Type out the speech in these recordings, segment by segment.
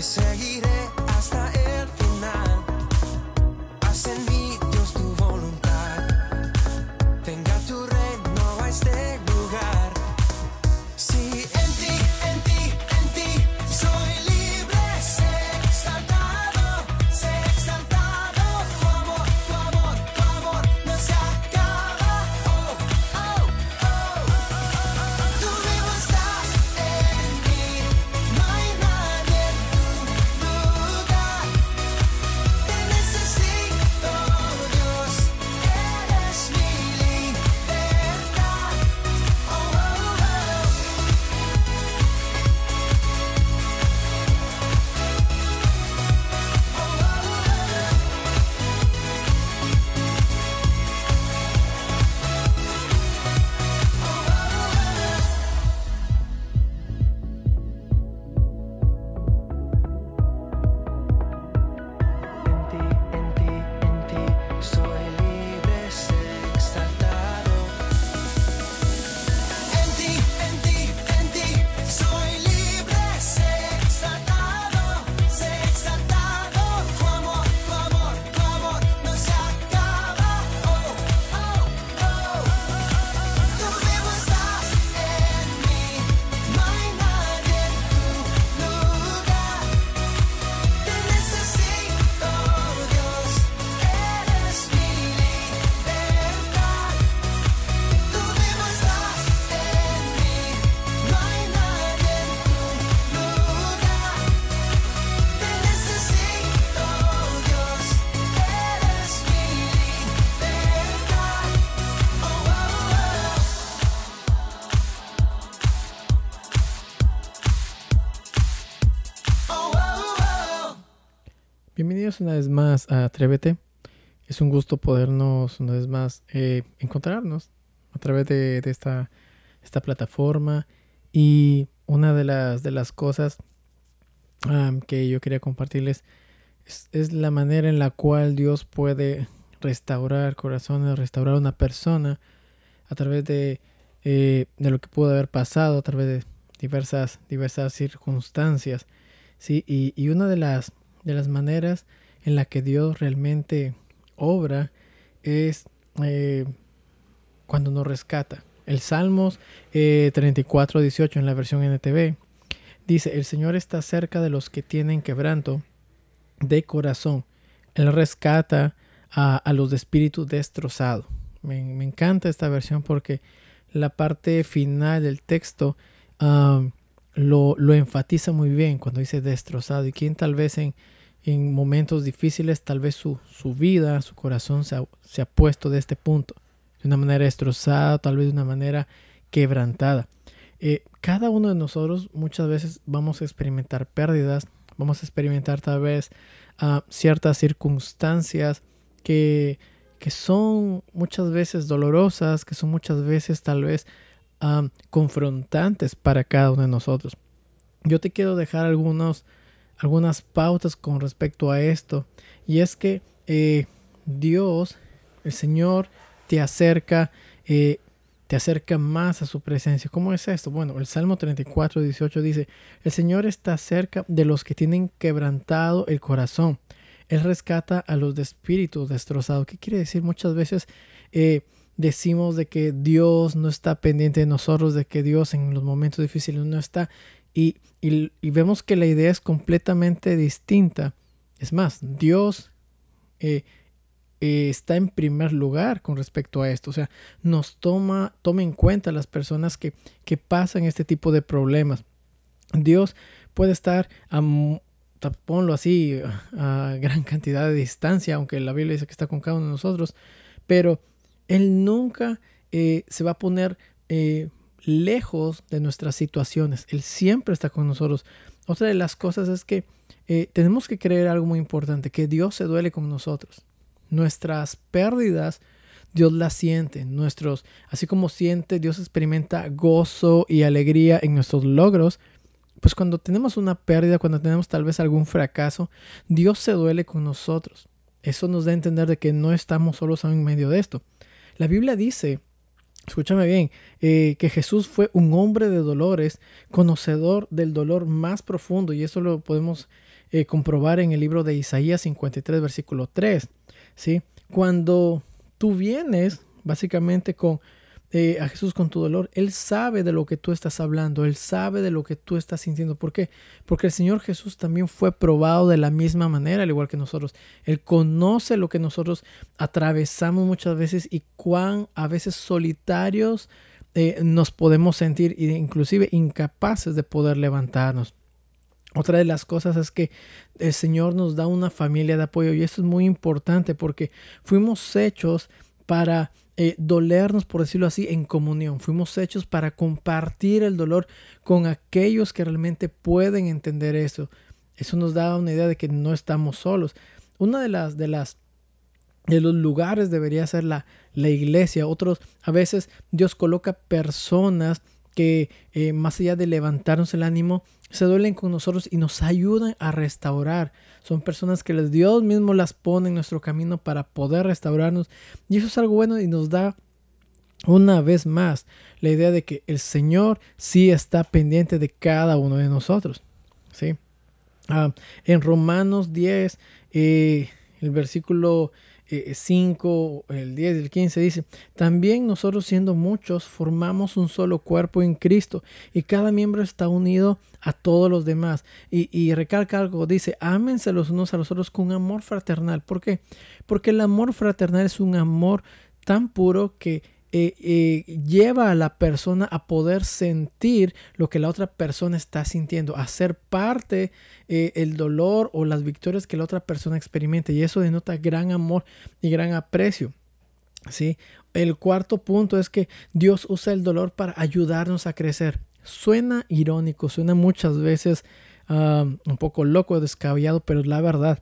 Te seguiré Bienvenidos una vez más a Atrévete. Es un gusto podernos una vez más eh, encontrarnos a través de, esta, esta plataforma. Y una de las, de las cosas que yo quería compartirles es, es la manera en la cual Dios puede restaurar corazones, restaurar una persona a través de, eh, de lo que pudo haber pasado, a través de diversas, diversas circunstancias. ¿sí? Y, y una de las, de las maneras en la que Dios realmente obra es eh, cuando nos rescata. El Salmos eh, 34, 18 en la versión NTV dice, el Señor está cerca de los que tienen quebranto de corazón. Él rescata a, a los de espíritu destrozado. Me, me, encanta esta versión porque la parte final del texto um, lo, lo enfatiza muy bien cuando dice destrozado y quien tal vez en, en momentos difíciles, tal vez su, su vida, su corazón se ha, se ha, puesto de este punto, de una manera destrozada, tal vez de una manera quebrantada. Eh, cada uno de nosotros muchas veces vamos a experimentar pérdidas, vamos a experimentar tal vez uh, ciertas circunstancias que, que, son muchas veces dolorosas, que son muchas veces tal vez confrontantes para cada uno de nosotros. Yo te quiero dejar algunos algunas pautas con respecto a esto. Y es que eh, Dios, el Señor, te acerca, eh, te acerca más a su presencia. ¿Cómo es esto? Bueno, el Salmo 34, 18 dice, el Señor está cerca de los que tienen quebrantado el corazón. Él rescata a los de espíritu destrozado. ¿Qué quiere decir? Muchas veces eh, decimos de que Dios no está pendiente de nosotros, de que Dios en los momentos difíciles no está. Y, vemos que la idea es completamente distinta. Es más, Dios eh, eh, está en primer lugar con respecto a esto. O sea, nos toma, toma en cuenta las personas que, que pasan este tipo de problemas. Dios puede estar a, ponlo así, a gran cantidad de distancia, aunque la Biblia dice que está con cada uno de nosotros, pero Él nunca eh, se va a poner lejos de nuestras situaciones. Él siempre está con nosotros. Otra de las cosas es que eh, tenemos que creer algo muy importante, que Dios se duele con nosotros. Nuestras pérdidas, Dios las siente. Nuestros, así como siente, Dios experimenta gozo y alegría en nuestros logros. Pues cuando tenemos una pérdida, cuando tenemos tal vez algún fracaso, Dios se duele con nosotros. Eso nos da a entender de que no estamos solos en medio de esto. La Biblia dice escúchame bien, eh, que Jesús fue un hombre de dolores, conocedor del dolor más profundo, y eso lo podemos eh, comprobar en el libro de Isaías 53, versículo 3. ¿sí? Cuando tú vienes básicamente con eh, a Jesús con tu dolor, Él sabe de lo que tú estás hablando, Él sabe de lo que tú estás sintiendo. ¿Por qué? Porque el Señor Jesús también fue probado de la misma manera, al igual que nosotros. Él conoce lo que nosotros atravesamos muchas veces y cuán a veces solitarios eh, nos podemos sentir, inclusive incapaces de poder levantarnos. Otra de las cosas es que el Señor nos da una familia de apoyo y eso es muy importante porque fuimos hechos para eh, dolernos, por decirlo así, en comunión. Fuimos hechos para compartir el dolor con aquellos que realmente pueden entender eso. Eso nos da una idea de que no estamos solos. Una de las, de las de los lugares debería ser la, la iglesia. Otros, a veces Dios coloca personas que eh, más allá de levantarnos el ánimo, se duelen con nosotros y nos ayudan a restaurar. Son personas que Dios mismo las pone en nuestro camino para poder restaurarnos. Y eso es algo bueno y nos da una vez más la idea de que el Señor sí está pendiente de cada uno de nosotros. ¿sí? Ah, en Romanos 10, eh, el versículo 5, eh, el 10 y el 15 dice, también nosotros siendo muchos formamos un solo cuerpo en Cristo y cada miembro está unido a todos los demás. Y, y recalca algo, dice, ámense los unos a los otros con amor fraternal. ¿Por qué? Porque el amor fraternal es un amor tan puro que eh, eh, lleva a la persona a poder sentir lo que la otra persona está sintiendo, a ser parte eh, el dolor o las victorias que la otra persona experimenta y eso denota gran amor y gran aprecio. ¿sí? El cuarto punto es que Dios usa el dolor para ayudarnos a crecer. Suena irónico, suena muchas veces ah, un poco loco, descabellado, pero es la verdad.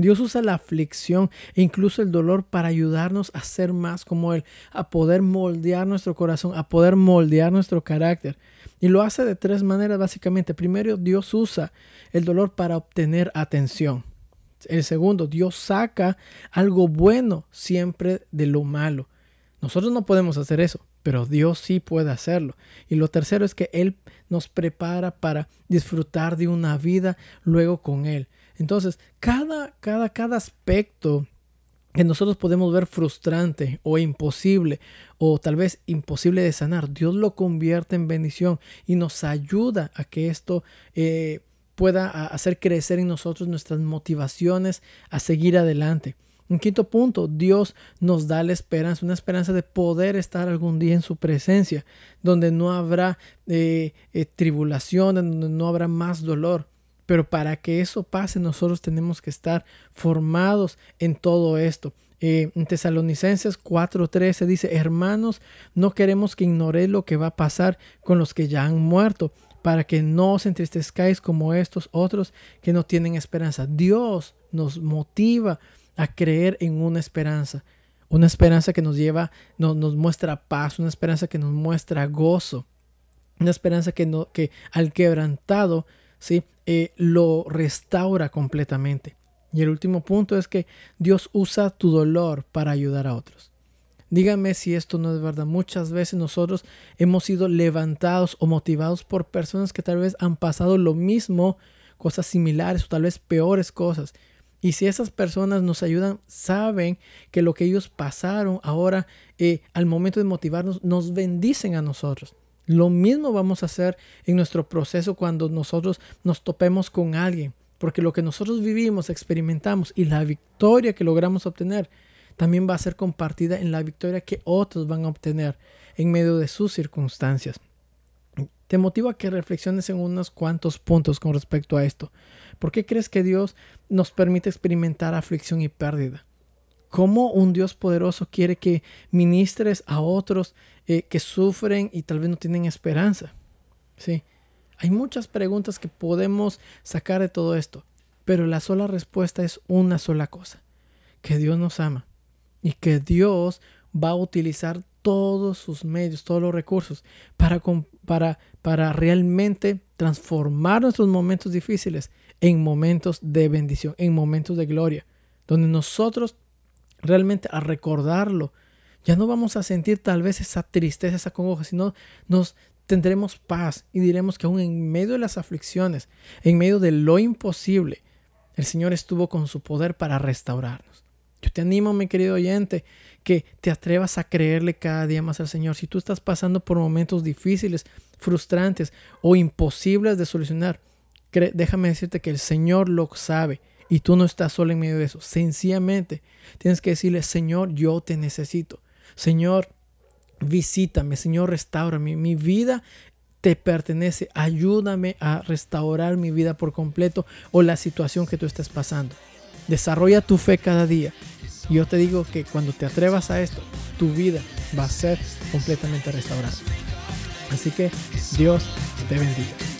Dios usa la aflicción e incluso el dolor para ayudarnos a ser más como Él, a poder moldear nuestro corazón, a poder moldear nuestro carácter. Y lo hace de tres maneras básicamente. Primero, Dios usa el dolor para obtener atención. El segundo, Dios saca algo bueno siempre de lo malo. Nosotros no podemos hacer eso, pero Dios sí puede hacerlo. Y lo tercero es que Él nos prepara para disfrutar de una vida luego con Él. Entonces, cada, cada, cada aspecto que nosotros podemos ver frustrante o imposible o tal vez imposible de sanar, Dios lo convierte en bendición y nos ayuda a que esto eh, pueda hacer crecer en nosotros nuestras motivaciones a seguir adelante. Un quinto punto, Dios nos da la esperanza, una esperanza de poder estar algún día en su presencia, donde no habrá eh, eh, tribulación, donde no habrá más dolor. Pero para que eso pase, nosotros tenemos que estar formados en todo esto. Eh, en Tesalonicenses 4:13 dice, hermanos, no queremos que ignoréis lo que va a pasar con los que ya han muerto, para que no os entristezcáis como estos otros que no tienen esperanza. Dios nos motiva a creer en una esperanza, una esperanza que nos lleva, nos muestra paz, una esperanza que nos muestra gozo, una esperanza que, no, que al quebrantado ¿sí? Eh, lo restaura completamente. Y el último punto es que Dios usa tu dolor para ayudar a otros. Dígame si esto no es verdad. Muchas veces nosotros hemos sido levantados o motivados por personas que tal vez han pasado lo mismo, cosas similares o tal vez peores cosas. Y si esas personas nos ayudan, saben que lo que ellos pasaron ahora, eh, al momento de motivarnos, nos bendicen a nosotros. Lo mismo vamos a hacer en nuestro proceso cuando nosotros nos topemos con alguien, porque lo que nosotros vivimos, experimentamos y la victoria que logramos obtener, también va a ser compartida en la victoria que otros van a obtener en medio de sus circunstancias. Te motivo a que reflexiones en unos cuantos puntos con respecto a esto. ¿Por qué crees que Dios nos permite experimentar aflicción y pérdida? ¿Cómo un Dios poderoso quiere que ministres a otros eh, que sufren y tal vez no tienen esperanza? Sí. Hay muchas preguntas que podemos sacar de todo esto, pero la sola respuesta es una sola cosa, que Dios nos ama y que Dios va a utilizar todos sus medios, todos los recursos para, para, para realmente transformar nuestros momentos difíciles en momentos de bendición, en momentos de gloria, donde nosotros realmente al recordarlo, ya no vamos a sentir tal vez esa tristeza, esa congoja, sino nos tendremos paz y diremos que aún en medio de las aflicciones, en medio de lo imposible, el Señor estuvo con su poder para restaurarnos. Yo te animo, mi querido oyente, que te atrevas a creerle cada día más al Señor. Si tú estás pasando por momentos difíciles, frustrantes o imposibles de solucionar, déjame decirte que el Señor lo sabe y tú no estás solo en medio de eso. Sencillamente tienes que decirle, Señor, yo te necesito. Señor, visítame. Señor, restaurame. Mi vida te pertenece. Ayúdame a restaurar mi vida por completo o la situación que tú estés pasando. Desarrolla tu fe cada día. Yo te digo que cuando te atrevas a esto, tu vida va a ser completamente restaurada. Así que Dios te bendiga.